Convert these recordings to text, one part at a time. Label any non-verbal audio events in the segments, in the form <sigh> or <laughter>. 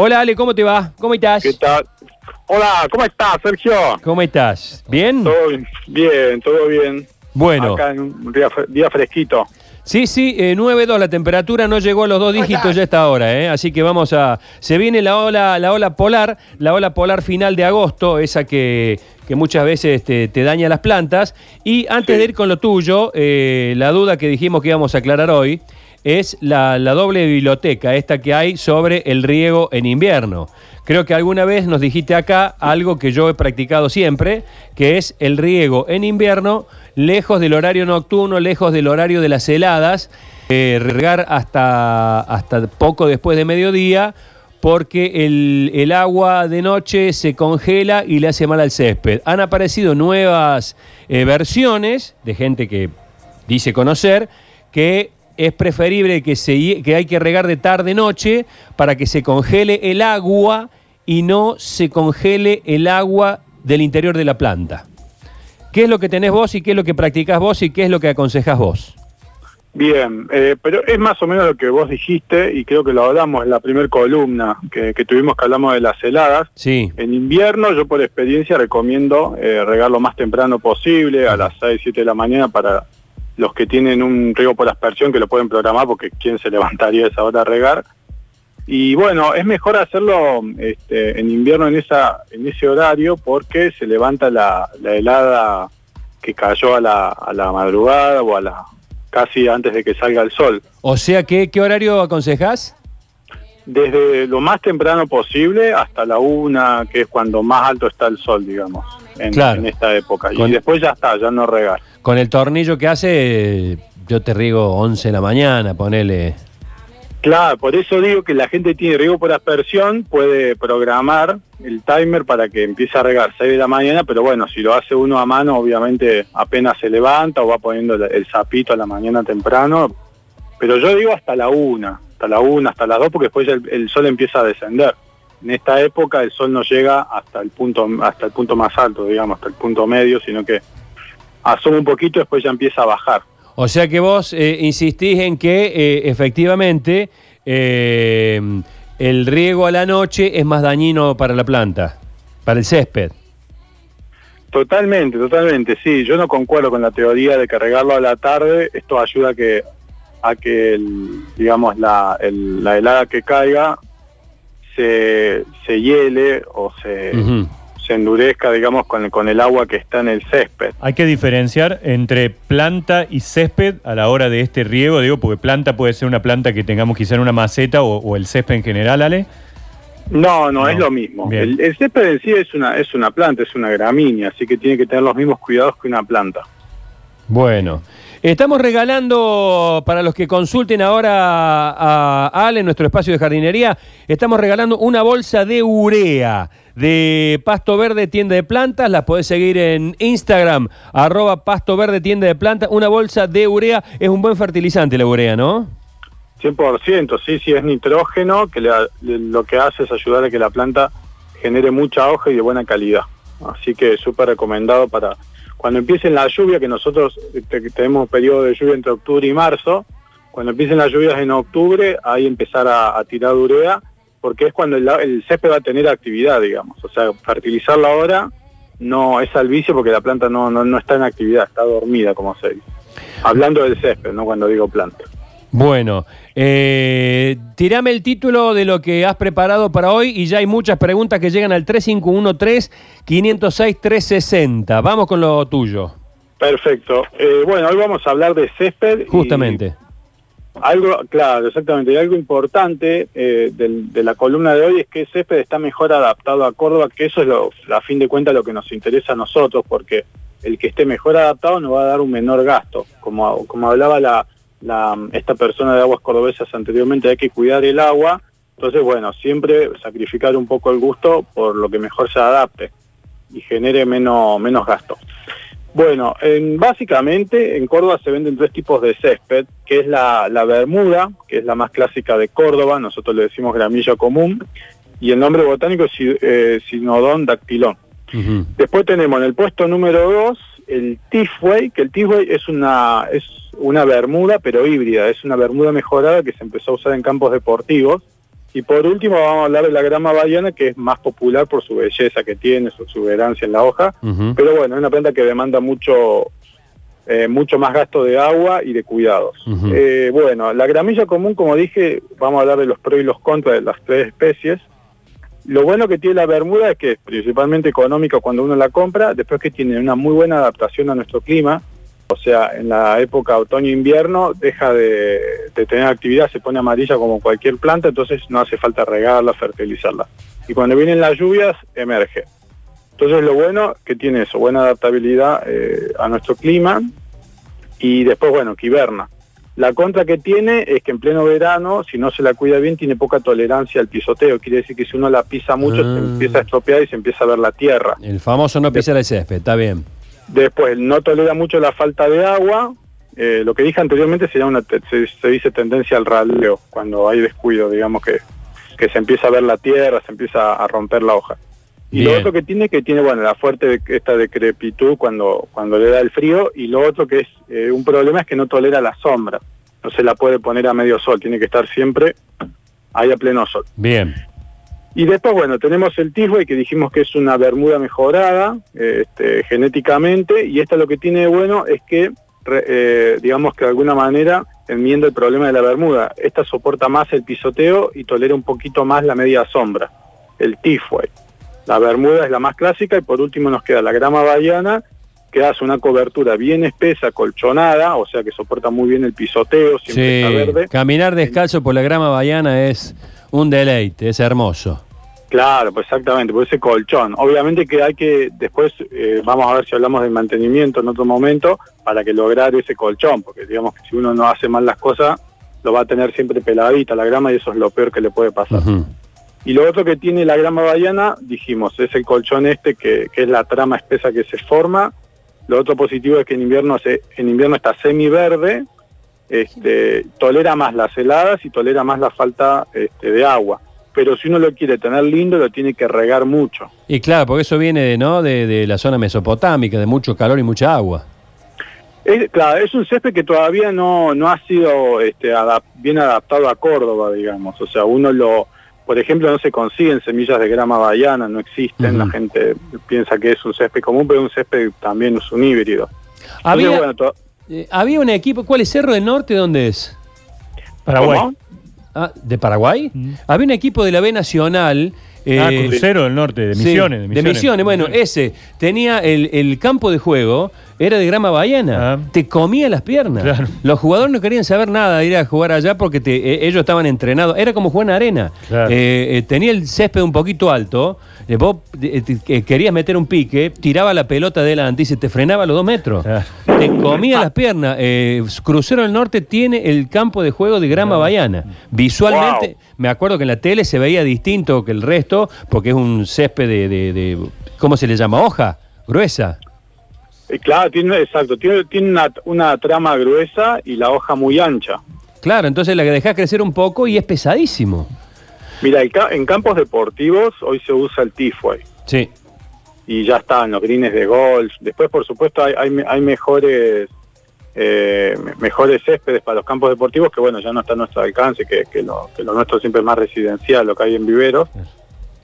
Hola Ale, ¿cómo te va? ¿Cómo estás? ¿Qué tal? Hola, ¿cómo estás, Sergio? ¿Cómo estás? ¿Bien? Todo bien, todo bien. Bueno. Acá en un día, fre- día fresquito. Sí, sí, eh, 9.2, la temperatura no llegó a los dos dígitos ya a esta hora, ¿eh? así que vamos a... Se viene la ola, la ola polar, la ola polar final de agosto, esa que, que muchas veces te, te daña las plantas. Y antes Sí. de ir con lo tuyo, eh, la duda que dijimos que íbamos a aclarar hoy es la, la doble biblioteca, esta que hay sobre el riego en invierno. Creo que alguna vez nos dijiste acá algo que yo he practicado siempre, que es el riego en invierno, lejos del horario nocturno, lejos del horario de las heladas, eh, regar hasta, hasta poco después de mediodía, porque el, el agua de noche se congela y le hace mal al césped. Han aparecido nuevas eh, versiones de gente que dice conocer que es preferible que, se, que hay que regar de tarde-noche para que se congele el agua y no se congele el agua del interior de la planta. ¿Qué es lo que tenés vos y qué es lo que practicás vos y qué es lo que aconsejás vos? Bien, eh, pero es más o menos lo que vos dijiste y creo que lo hablamos en la primera columna que, que tuvimos que hablamos de las heladas. Sí, En invierno yo por experiencia recomiendo eh, regar lo más temprano posible, a las 6, 7 de la mañana para los que tienen un riego por aspersión que lo pueden programar porque quién se <laughs> levantaría a esa hora a regar. Y bueno, es mejor hacerlo este, en invierno en, esa, en ese horario porque se levanta la, la helada que cayó a la, a la madrugada o a la casi antes de que salga el sol. o sea, ¿qué, qué horario aconsejás? Desde lo más temprano posible hasta la una, que es cuando más alto está el sol, digamos, en, Claro. en esta época. Con- Y después ya está, ya no regar. Con el tornillo que hace, yo te riego 11 de la mañana, ponele. Claro, por eso digo que la gente tiene riego por aspersión, puede programar el timer para que empiece a regar 6 de la mañana, pero bueno, si lo hace uno a mano, obviamente apenas se levanta o va poniendo el, sapito a la mañana temprano, pero yo digo hasta la una, hasta la una, hasta las dos, porque después el, el sol empieza a descender. En esta época el sol no llega hasta el punto, hasta el punto más alto, digamos, hasta el punto medio, sino que asoma un poquito y después ya empieza a bajar. O sea que vos eh, insistís en que eh, efectivamente eh, el riego a la noche es más dañino para la planta, para el césped. Totalmente, totalmente, sí. Yo no concuerdo con la teoría de que regarlo a la tarde, esto ayuda a que, a que el, digamos, la, el- la helada que caiga se, se hiele o se, endurezca, digamos, con, el- con el agua que está en el césped. Hay que diferenciar entre planta y césped a la hora de este riego, digo, porque planta puede ser una planta que tengamos quizá en una maceta o, o el césped en general, Ale. No, no, No, es lo mismo. El, el césped en sí es una, es una planta, es una gramínea, así que tiene que tener los mismos cuidados que una planta. Bueno, estamos regalando, para los que consulten ahora a Ale, en nuestro espacio de jardinería, estamos regalando una bolsa de urea de Pasto Verde Tienda de Plantas. La podés seguir en Instagram, arroba Pasto Verde Tienda de Plantas. Una bolsa de urea es un buen fertilizante la urea, ¿no? 100%, sí, sí, es nitrógeno, que lo que hace es ayudar a que la planta genere mucha hoja y de buena calidad. Así que súper recomendado para cuando empiecen la lluvia, que nosotros eh, te- tenemos periodo de lluvia entre octubre y marzo, cuando empiecen las lluvias en octubre, ahí empezar a, tirar urea, porque es cuando el, el césped va a tener actividad, digamos. O sea, fertilizarla ahora no es al vicio porque la planta no, no, no está en actividad, está dormida, como se dice. Hablando del césped, no cuando digo planta. Bueno, eh, tirame el título de lo que has preparado para hoy y ya hay muchas preguntas que llegan al 3513-506-360. Vamos con lo tuyo, Perfecto. Eh, bueno, hoy vamos a hablar de césped. justamente. Algo, claro, exactamente. Y algo importante eh, de la columna de hoy es que césped está mejor adaptado a Córdoba, que eso es lo, a fin de cuentas lo que nos interesa a nosotros, porque el que esté mejor adaptado nos va a dar un menor gasto. Como, como hablaba la, la- esta persona de aguas cordobesas anteriormente, hay que cuidar el agua. Entonces, bueno, siempre sacrificar un poco el gusto por lo que mejor se adapte y genere menos, menos gasto. Bueno, en- básicamente en Córdoba se venden tres tipos de césped, que es la, la bermuda, que es la más clásica de Córdoba, nosotros le decimos gramilla común, y el nombre botánico es eh, Sinodon dactilón. Después tenemos en el puesto número dos el Tifway, que el Tifway es una, es una bermuda, pero híbrida, es una bermuda mejorada que se empezó a usar en campos deportivos, y por último vamos a hablar de la grama bahiana, que es más popular por su belleza que tiene, su exuberancia en la hoja. Pero bueno, es una planta que demanda mucho, eh, mucho más gasto de agua y de cuidados. Eh, bueno, la gramilla común, como dije, vamos a hablar de los pros y los contras de las tres especies. Lo bueno que tiene la bermuda es que es principalmente económica cuando uno la compra, después que tiene una muy buena adaptación a nuestro clima. O sea, en la época otoño-invierno deja de, de tener actividad, se pone amarilla como cualquier planta, entonces no hace falta regarla, fertilizarla. Y cuando vienen las lluvias, emerge. Entonces lo bueno que tiene eso, buena adaptabilidad eh, a nuestro clima y después, bueno, que hiberna. La contra que tiene es que en pleno verano, si no se la cuida bien, tiene poca tolerancia al pisoteo. Quiere decir que si uno la pisa mucho, Ah. se empieza a estropear y se empieza a ver la tierra. El famoso no pisar el césped, está bien. Después, no tolera mucho la falta de agua. Eh, lo que dije anteriormente sería una se, se dice tendencia al raleo, cuando hay descuido, digamos que, que se empieza a ver la tierra, se empieza a romper la hoja. Y Bien. lo otro que tiene es que tiene, bueno, la fuerte de- esta decrepitud cuando, cuando le da el frío, y lo otro que es eh, un problema es que no tolera la sombra. No se la puede poner a medio sol, tiene que estar siempre ahí a pleno sol. Bien. Y después, bueno, tenemos el Tisway, que dijimos que es una bermuda mejorada eh, este, genéticamente, y esta lo que tiene de bueno es que, re- eh, digamos que de alguna manera enmienda el problema de la bermuda. Esta soporta más el pisoteo y tolera un poquito más la media sombra, el Tisway. La bermuda es la más clásica y por último nos queda la grama bahiana, que hace una cobertura bien espesa, colchonada, o sea que soporta muy bien el pisoteo, siempre está Sí, verde. caminar descalzo por la grama bahiana es un deleite, es hermoso. Claro, pues exactamente, por ese colchón. Obviamente que hay que, después eh, vamos a ver si hablamos del mantenimiento en otro momento, para que lograr ese colchón, porque digamos que si uno no hace mal las cosas, lo va a tener siempre peladita la grama y eso es lo peor que le puede pasar. Y lo otro que tiene la grama bahiana, dijimos, es el colchón este que, que es la trama espesa que se forma. Lo otro positivo es que en invierno, se, en invierno está semiverde, este, tolera más las heladas y tolera más la falta este, de agua. Pero si uno lo quiere tener lindo, lo tiene que regar mucho. Y claro, porque eso viene ¿no? de, de la zona mesopotámica, de mucho calor y mucha agua. Es, claro, es un césped que todavía no, no ha sido este, adap- bien adaptado a Córdoba, digamos. O sea, uno lo, por ejemplo, no se consiguen semillas de grama bahiana, no existen. La gente piensa que es un césped común, pero un césped también es un híbrido. Había, Entonces, bueno, to- eh, había un equipo, ¿cuál es Cerro del Norte? ¿Dónde es? Paraguay. Ah, ¿De Paraguay? Mm. Había un equipo de la B Nacional. ah, eh, Crucero del Norte, de sí, Misiones. de Misiones, bueno, ese tenía el, el campo de juego, era de grama bahiana, Ah. te comía las piernas. Claro. Los jugadores no querían saber nada de ir a jugar allá porque te- eh, ellos estaban entrenados, era como jugar en arena. Claro. Eh, eh, tenía el césped un poquito alto, eh, vos eh, te- querías meter un pique, tiraba la pelota adelante y se te frenaba a los dos metros. Claro. Te comía las piernas. Eh, Crucero del Norte tiene el campo de juego de grama bahiana. Visualmente, Wow. me acuerdo que en la tele se veía distinto que el resto, porque es un césped de, de- de- ¿cómo se le llama? Hoja gruesa. Eh, claro, tiene, exacto, tiene, tiene una, una trama gruesa y la hoja muy ancha. Claro, entonces la que dejás crecer un poco y es pesadísimo. Mira, el en campos deportivos hoy se usa el Tifway. Sí. y ya están los greens de golf. Después, por supuesto, hay, hay, hay mejores eh, me- mejores céspedes para los campos deportivos que, bueno, ya no está a nuestro alcance, que, que, lo, que lo nuestro siempre es más residencial, lo que hay en viveros.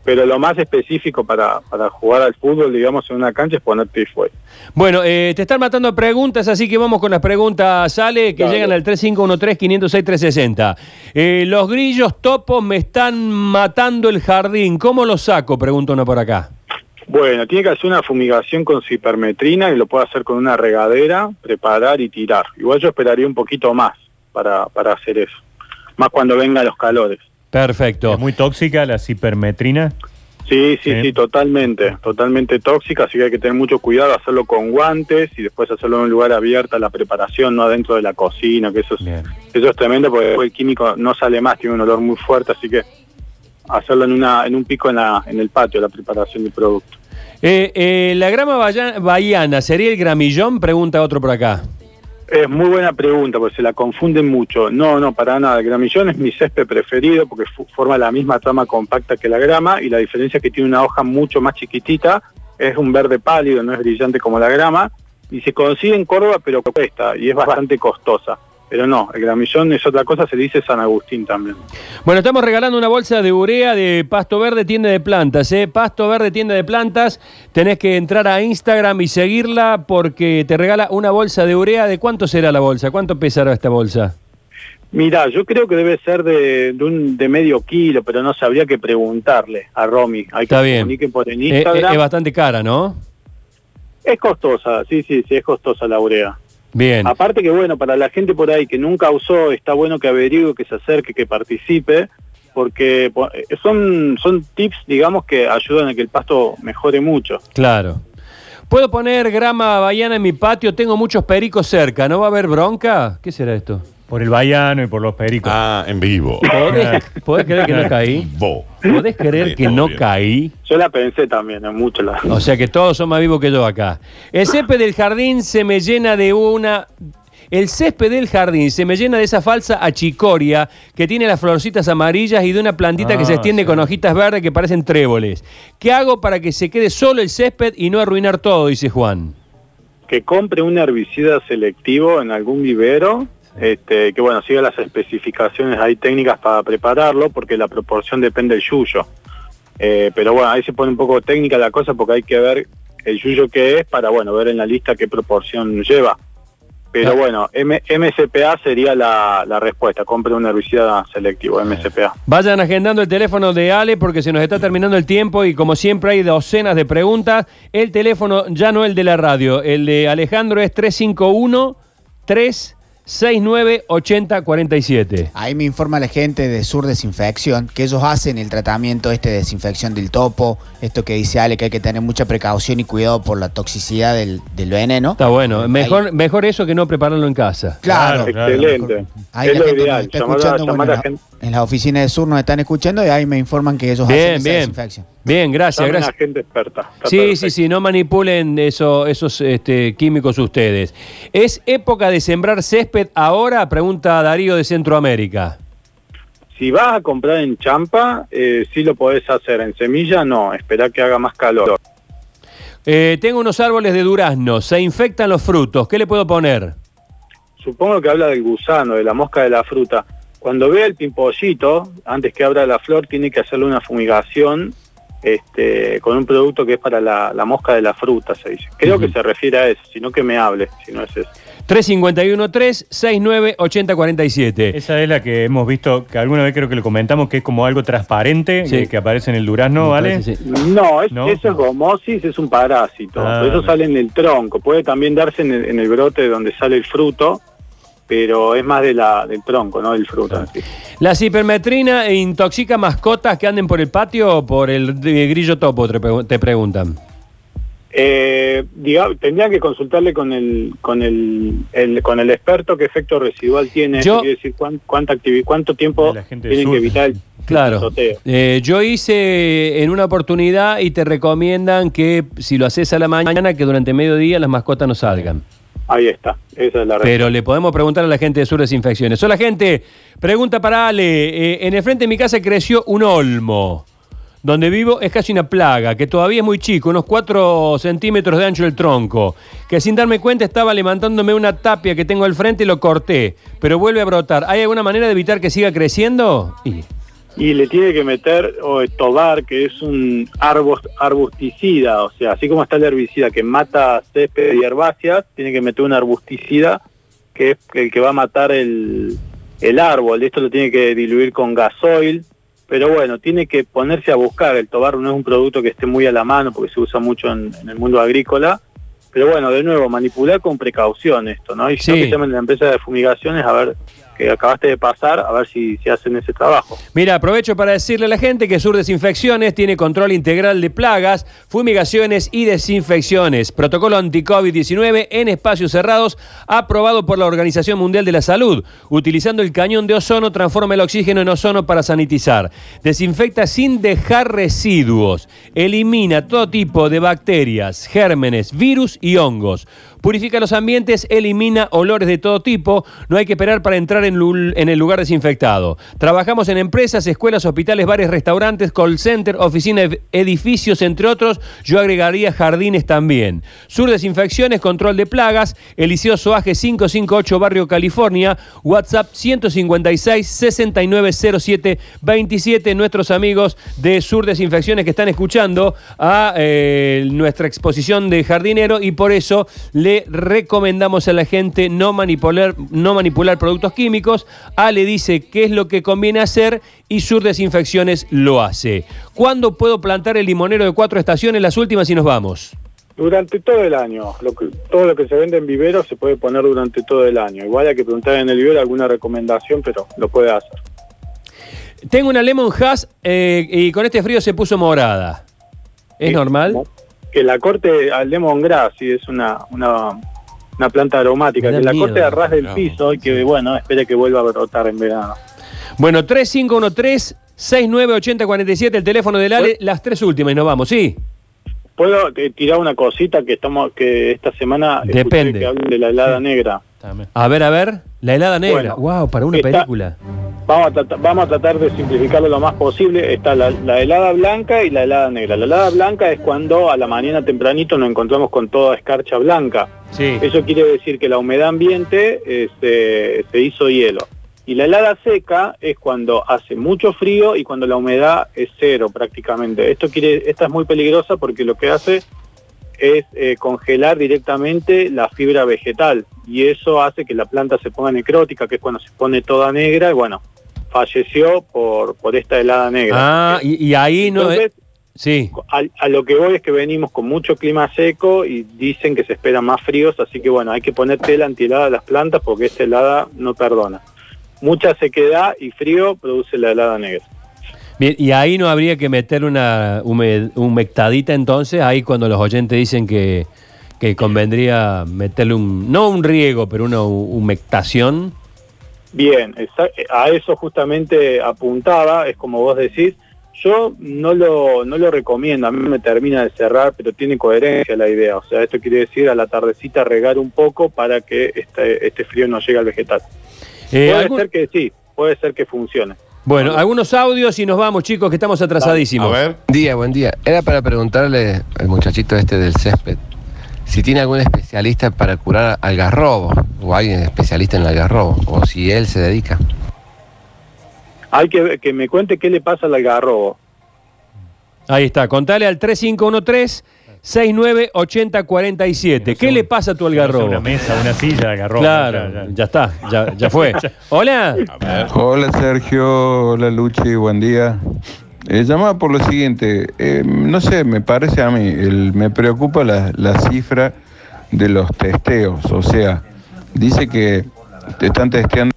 Pero lo más específico para, para jugar al fútbol, digamos, en una cancha es poner Tifway. Bueno, eh, te están matando preguntas, así que vamos con las preguntas, sale, que Dale. llegan al 3513-506-360. Eh, los grillos topos me están matando el jardín. ¿Cómo los saco? Pregunta uno por acá. Bueno, tiene que hacer una fumigación con cipermetrina y lo puede hacer con una regadera, preparar y tirar. Igual yo esperaría un poquito más para, para hacer eso. Más cuando vengan los calores. Perfecto. Es muy tóxica la cipermetrina. Sí, sí, Sí. sí, totalmente, totalmente tóxica, así que hay que tener mucho cuidado, hacerlo con guantes y después hacerlo en un lugar abierto, la preparación, no adentro de la cocina, que eso es, Bien. eso es tremendo porque después el químico no sale más, tiene un olor muy fuerte, así que hacerlo en una en un pico en, la, en el patio, la preparación del producto. Eh, eh, ¿La grama bahiana sería el gramillón? Pregunta otro por acá. Es muy buena pregunta, porque se la confunden mucho. No, no, para nada. El gramillón es mi césped preferido porque forma la misma trama compacta que la grama y la diferencia es que tiene una hoja mucho más chiquitita, es un verde pálido, no es brillante como la grama y se consigue en Córdoba pero cuesta y es bastante costosa. Pero no, el gramillón es otra cosa, se dice San Agustín también. Bueno, estamos regalando una bolsa de urea de Pasto Verde Tienda de Plantas, ¿eh? Pasto Verde Tienda de Plantas. Tenés que entrar a Instagram y seguirla porque te regala una bolsa de urea. ¿De cuánto será la bolsa? ¿Cuánto pesará esta bolsa? Mira, yo creo que debe ser de, de, un, de medio kilo, pero no sabría que preguntarle a Romy. Hay Está que bien. por en Eh, eh, Instagram. es bastante cara, ¿no? Es costosa, sí, sí, sí, es costosa la urea. Bien. Aparte que bueno, para la gente por ahí que nunca usó, está bueno que averigüe, que se acerque, que participe, porque po- eh, son, son tips, digamos, que ayudan a que el pasto mejore mucho. Claro. ¿Puedo poner grama bahiana en mi patio? Tengo muchos pericos cerca. ¿No va a haber bronca? ¿Qué será esto? Por el Bayano y por los pericos. Ah, en vivo. ¿Podés, podés creer que no <laughs> caí? Vivo. ¿Podés creer Sí, que no bien. caí? Yo la pensé también, en mucho la... O sea que todos son más vivos que yo acá. El césped del jardín se me llena de una... El césped del jardín se me llena de esa falsa achicoria que tiene las florcitas amarillas y de una plantita que se Ah, extiende sí. con hojitas verdes que parecen tréboles. ¿Qué hago para que se quede solo el césped y no arruinar todo? Dice Juan. que compre un herbicida selectivo en algún vivero, este, que bueno, siga las especificaciones ahí técnicas para prepararlo, porque la proporción depende del yuyo. Eh, pero bueno, ahí se pone un poco técnica la cosa porque hay que ver el yuyo que es para bueno ver en la lista qué proporción lleva. Pero bueno, M- MSPA sería la, la respuesta, compre un herbicida selectivo, MSPA. Vayan agendando el teléfono de Ale porque se nos está terminando el tiempo y como siempre hay docenas de preguntas. El teléfono, ya no el de la radio, el de Alejandro es 351 369 8047. Ahí me informa la gente de Sur Desinfección que ellos hacen el tratamiento este de desinfección del topo, esto que dice Ale, que hay que tener mucha precaución y cuidado por la toxicidad del, del veneno. Está bueno, Ahí- mejor, mejor eso que no prepararlo en casa. Claro, Claro, Excelente. Ahí es la lo gente nos ideal, está escuchando, llamar bueno, a en, gente, la, en la oficina de Sur nos están escuchando y ahí me informan que ellos hacen Bien, esa bien. desinfección. Bien, gracias, a gracias. gente experta. Sí, perfecto. sí, sí, no manipulen eso, esos este, químicos ustedes. ¿Es época de sembrar césped ahora? Pregunta Darío de Centroamérica. Si vas a comprar en champa, eh, sí lo podés hacer. En semilla, no. Esperá que haga más calor. Eh, tengo unos árboles de durazno, se infectan los frutos, ¿qué le puedo poner? Supongo que habla del gusano, de la mosca de la fruta. Cuando vea el pimpollito, antes que abra la flor, tiene que hacerle una fumigación este, con un producto que es para la, la mosca de la fruta, se dice. Creo que se refiere a eso, sino que me hable, si no es eso. 351-369-8047. Esa es la que hemos visto, que alguna vez creo que lo comentamos, que es como algo transparente Sí. que, que aparece en el durazno, ¿vale? Sí. No, es, ¿No? eso es gomosis, es un parásito. Ah, eso sale en el tronco. Puede también darse en el, en el brote donde sale el fruto, pero es más de la, del tronco, no del fruto. sí. ¿La cipermetrina intoxica mascotas que anden por el patio o por el grillo topo? Te, pregu- te preguntan. Eh, diga- tendría que consultarle con el, con el, el- con el experto qué efecto residual tiene, Yo- quiere decir cuán- cuánta cuánto tiempo tienen que evitar el Claro. pisoteo. Eh, yo hice en una oportunidad y te recomiendan que si lo haces a la mañana, que durante mediodía las mascotas no salgan. Ahí está, esa es la respuesta. Pero le podemos preguntar a la gente de Sur Desinfecciones. Hola gente, pregunta para Ale. Eh, en el frente de mi casa creció un olmo. Donde vivo es casi una plaga, que todavía es muy chico, unos 4 centímetros de ancho el tronco. Que sin darme cuenta estaba levantándome una tapia que tengo al frente y lo corté. Pero vuelve a brotar. ¿Hay alguna manera de evitar que siga creciendo? Y- Y le tiene que meter o tobar, que es un arbus- arbusticida, o sea, así como está el herbicida que mata césped y herbáceas, tiene que meter un arbusticida que es el que va a matar el, el árbol. Esto lo tiene que diluir con gasoil, pero bueno, tiene que ponerse a buscar. El tobar no es un producto que esté muy a la mano porque se usa mucho en, en el mundo agrícola. Pero bueno, de nuevo, manipular con precaución esto, ¿no? Y si no, que llamen a la empresa de fumigaciones a ver que acabaste de pasar, a ver si, si hacen ese trabajo. Mira, aprovecho para decirle a la gente que Sur Desinfecciones tiene control integral de plagas, fumigaciones y desinfecciones. Protocolo anti-COVID-19 en espacios cerrados, aprobado por la Organización Mundial de la Salud. Utilizando el cañón de ozono, transforma el oxígeno en ozono para sanitizar. Desinfecta sin dejar residuos. Elimina todo tipo de bacterias, gérmenes, virus y hongos. Purifica los ambientes, elimina olores de todo tipo. No hay que esperar para entrar en, el lugar desinfectado. Trabajamos en empresas, escuelas, hospitales, bares, restaurantes, call center, oficinas, ed- edificios, entre otros. Yo agregaría jardines también. Sur Desinfecciones, control de plagas. Eliseo Soaje 558, Barrio California. WhatsApp 156 6907 27. Nuestros amigos de Sur Desinfecciones que están escuchando a eh, nuestra exposición de jardinero y por eso le recomendamos a la gente no manipular, no manipular productos químicos. Ale dice qué es lo que conviene hacer y Sur Desinfecciones lo hace. ¿Cuándo puedo plantar el limonero de cuatro estaciones? Las últimas y nos vamos. Durante todo el año, lo que, todo lo que se vende en viveros se puede poner durante todo el año. Igual hay que preguntar en el vivero alguna recomendación, pero lo puede hacer. Tengo una Lemon Hass eh, y con este frío se puso morada. ¿Es Sí, normal? ¿no? Que la corte al lemongrass, sí, es una, una, una planta aromática, que la miedo. corte a ras del No. piso y que, bueno, espere que vuelva a brotar en verano. Bueno, 3513 698047 el teléfono del Ale, las tres últimas y nos vamos, ¿sí? ¿Puedo eh, tirar una cosita que estamos que esta semana Depende. que hablen de la helada negra? A ver, a ver, la helada negra. Bueno, wow, para una está- película. Vamos a, tratar, vamos a tratar de simplificarlo lo más posible. Está la, la helada blanca y la helada negra. La helada blanca es cuando a la mañana tempranito nos encontramos con toda escarcha blanca. Sí. Eso quiere decir que la humedad ambiente eh, se, se hizo hielo. Y la helada seca es cuando hace mucho frío y cuando la humedad es cero prácticamente. Esto quiere, esta es muy peligrosa porque lo que hace es eh, congelar directamente la fibra vegetal y eso hace que la planta se ponga necrótica, que es cuando se pone toda negra y bueno, falleció por, por esta helada negra. Ah, y, y ahí no es... Sí. a, a lo que voy es que venimos con mucho clima seco y dicen que se esperan más fríos, así que bueno, hay que poner tela antihelada a las plantas porque esta helada no perdona. Mucha sequedad y frío produce la helada negra. Bien, y ahí no habría que meter una hume- humectadita entonces, ahí cuando los oyentes dicen que, que convendría meterle un, no un riego, pero una hu- humectación. Bien, a eso justamente apuntaba, es como vos decís, yo no lo, no lo recomiendo, a mí me termina de cerrar, pero tiene coherencia la idea, o sea, esto quiere decir a la tardecita regar un poco para que este, este frío no llegue al vegetal. Eh, puede algún- ser que sí, puede ser que funcione. Bueno, algunos audios y nos vamos, chicos, que estamos atrasadísimos. A ver. Día, buen día. Era para preguntarle al muchachito este del césped si tiene algún especialista para curar algarrobo o alguien especialista en el algarrobo o si él se dedica. Hay que que me cuente qué le pasa al algarrobo. Ahí está, contale al 3513 698047. ¿Qué le pasa a tu algarrobo? Una mesa, una silla, agarró. Claro, ya, está, ya, ya fue. <laughs> Hola. Hola Sergio, hola Luchi, buen día. Eh, llamaba por lo siguiente, eh, no sé, me parece a mí, el- me preocupa la, la cifra de los testeos, o sea, dice que te están testeando.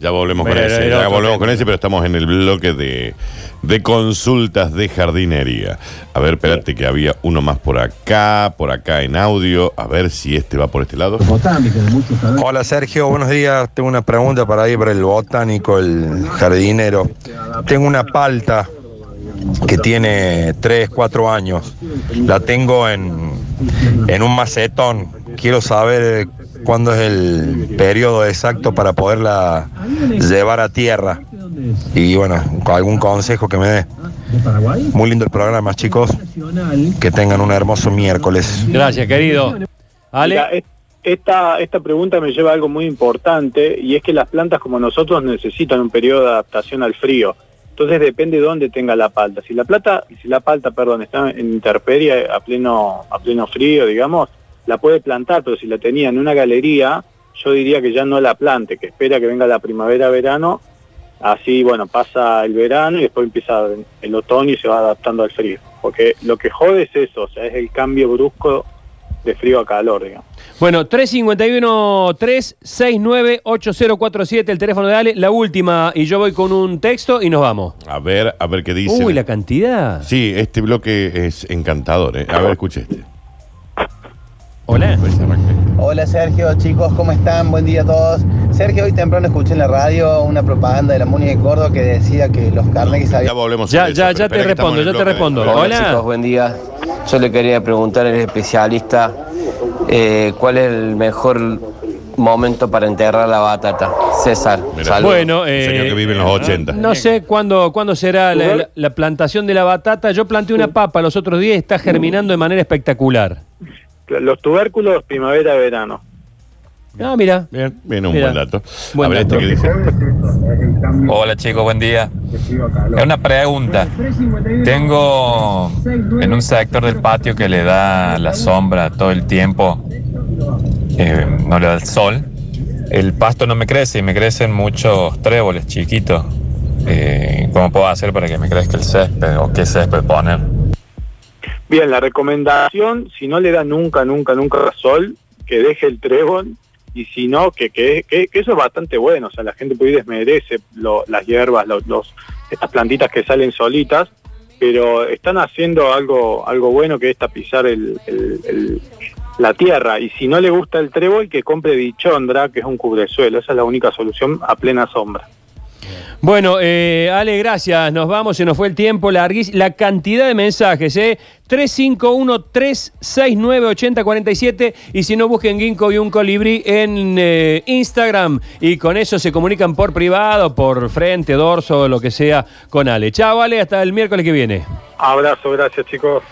Ya volvemos con era- ese, era ya volvemos tema. con ese, pero estamos en el bloque de, de consultas de jardinería. A ver, espérate que había uno más por acá, por acá en audio. A ver si este va por este lado. Hola Sergio, buenos días. Tengo una pregunta para ir para el botánico, el jardinero. Tengo una palta que tiene 3, 4 años. La tengo en, en un macetón. Quiero saber cuándo es el periodo exacto para poderla llevar a tierra. Y bueno, algún consejo que me dé. Muy lindo el programa, chicos. Que tengan un hermoso miércoles. Gracias, querido. Ale. Mira, esta, esta pregunta me lleva a algo muy importante y es que las plantas como nosotros necesitan un periodo de adaptación al frío. Entonces depende de dónde tenga la palta. Si la plata, si la palta, perdón, está en intemperie a pleno, a pleno frío, digamos, la puede plantar, pero si la tenía en una galería, yo diría que ya no la plante, que espera que venga la primavera-verano, así bueno, pasa el verano y después empieza el otoño y se va adaptando al frío. Porque lo que jode es eso, o sea, es el cambio brusco de frío a calor, digamos. Bueno, 351-369-8047, el teléfono de Ale. La última, y yo voy con un texto y nos vamos. A ver, a ver qué dice. Uy, la cantidad. Sí, este bloque es encantador. ¿eh? A ver, escuche este. Hola. Hola Sergio, chicos, ¿cómo están? Buen día a todos. Sergio, hoy temprano escuché en la radio una propaganda de la MUNI de Córdoba que decía que los carnegies Ya habían... volvemos. Ya, ya, eso, ya te respondo, ya te respondo. A ver. Hola. chicos, buen día. Yo le quería preguntar al especialista eh, cuál es el mejor momento para enterrar la batata. César, Mira. Bueno, señor eh, que vive en los 80. no sé cuándo, cuándo será la, la- la plantación de la batata. Yo planté una papa los otros días y está germinando de manera espectacular. Los tubérculos primavera-verano. Ah, mira. Bien, bien, un Mira. buen dato. Buen a ver, dato. este que dice. Hola chicos, buen día. Es una pregunta. Tengo en un sector del patio que le da la sombra todo el tiempo, eh, no le da el sol. El pasto no me crece y me crecen muchos tréboles chiquitos. Eh, ¿Cómo puedo hacer para que me crezca el césped o qué césped poner? Bien, la recomendación, si no le da nunca, nunca, nunca sol, que deje el trébol y si no, que, que, eso es bastante bueno. O sea, la gente puede desmerece lo- las hierbas, lo- los, estas plantitas que salen solitas, pero están haciendo algo, algo bueno que es tapizar el- la tierra. Y si no le gusta el trébol, que compre dichondra, que es un cubresuelo. Esa es la única solución a plena sombra. Bueno, eh, Ale, gracias. Nos vamos, se nos fue el tiempo larguísimo. La cantidad de mensajes, ¿eh? 351-369-8047. Y si no, busquen Ginkgo y un colibrí en eh, Instagram. Y con eso se comunican por privado, por frente, dorso, lo que sea, con Ale. Chao, Ale, hasta el miércoles que viene. Abrazo, gracias chicos.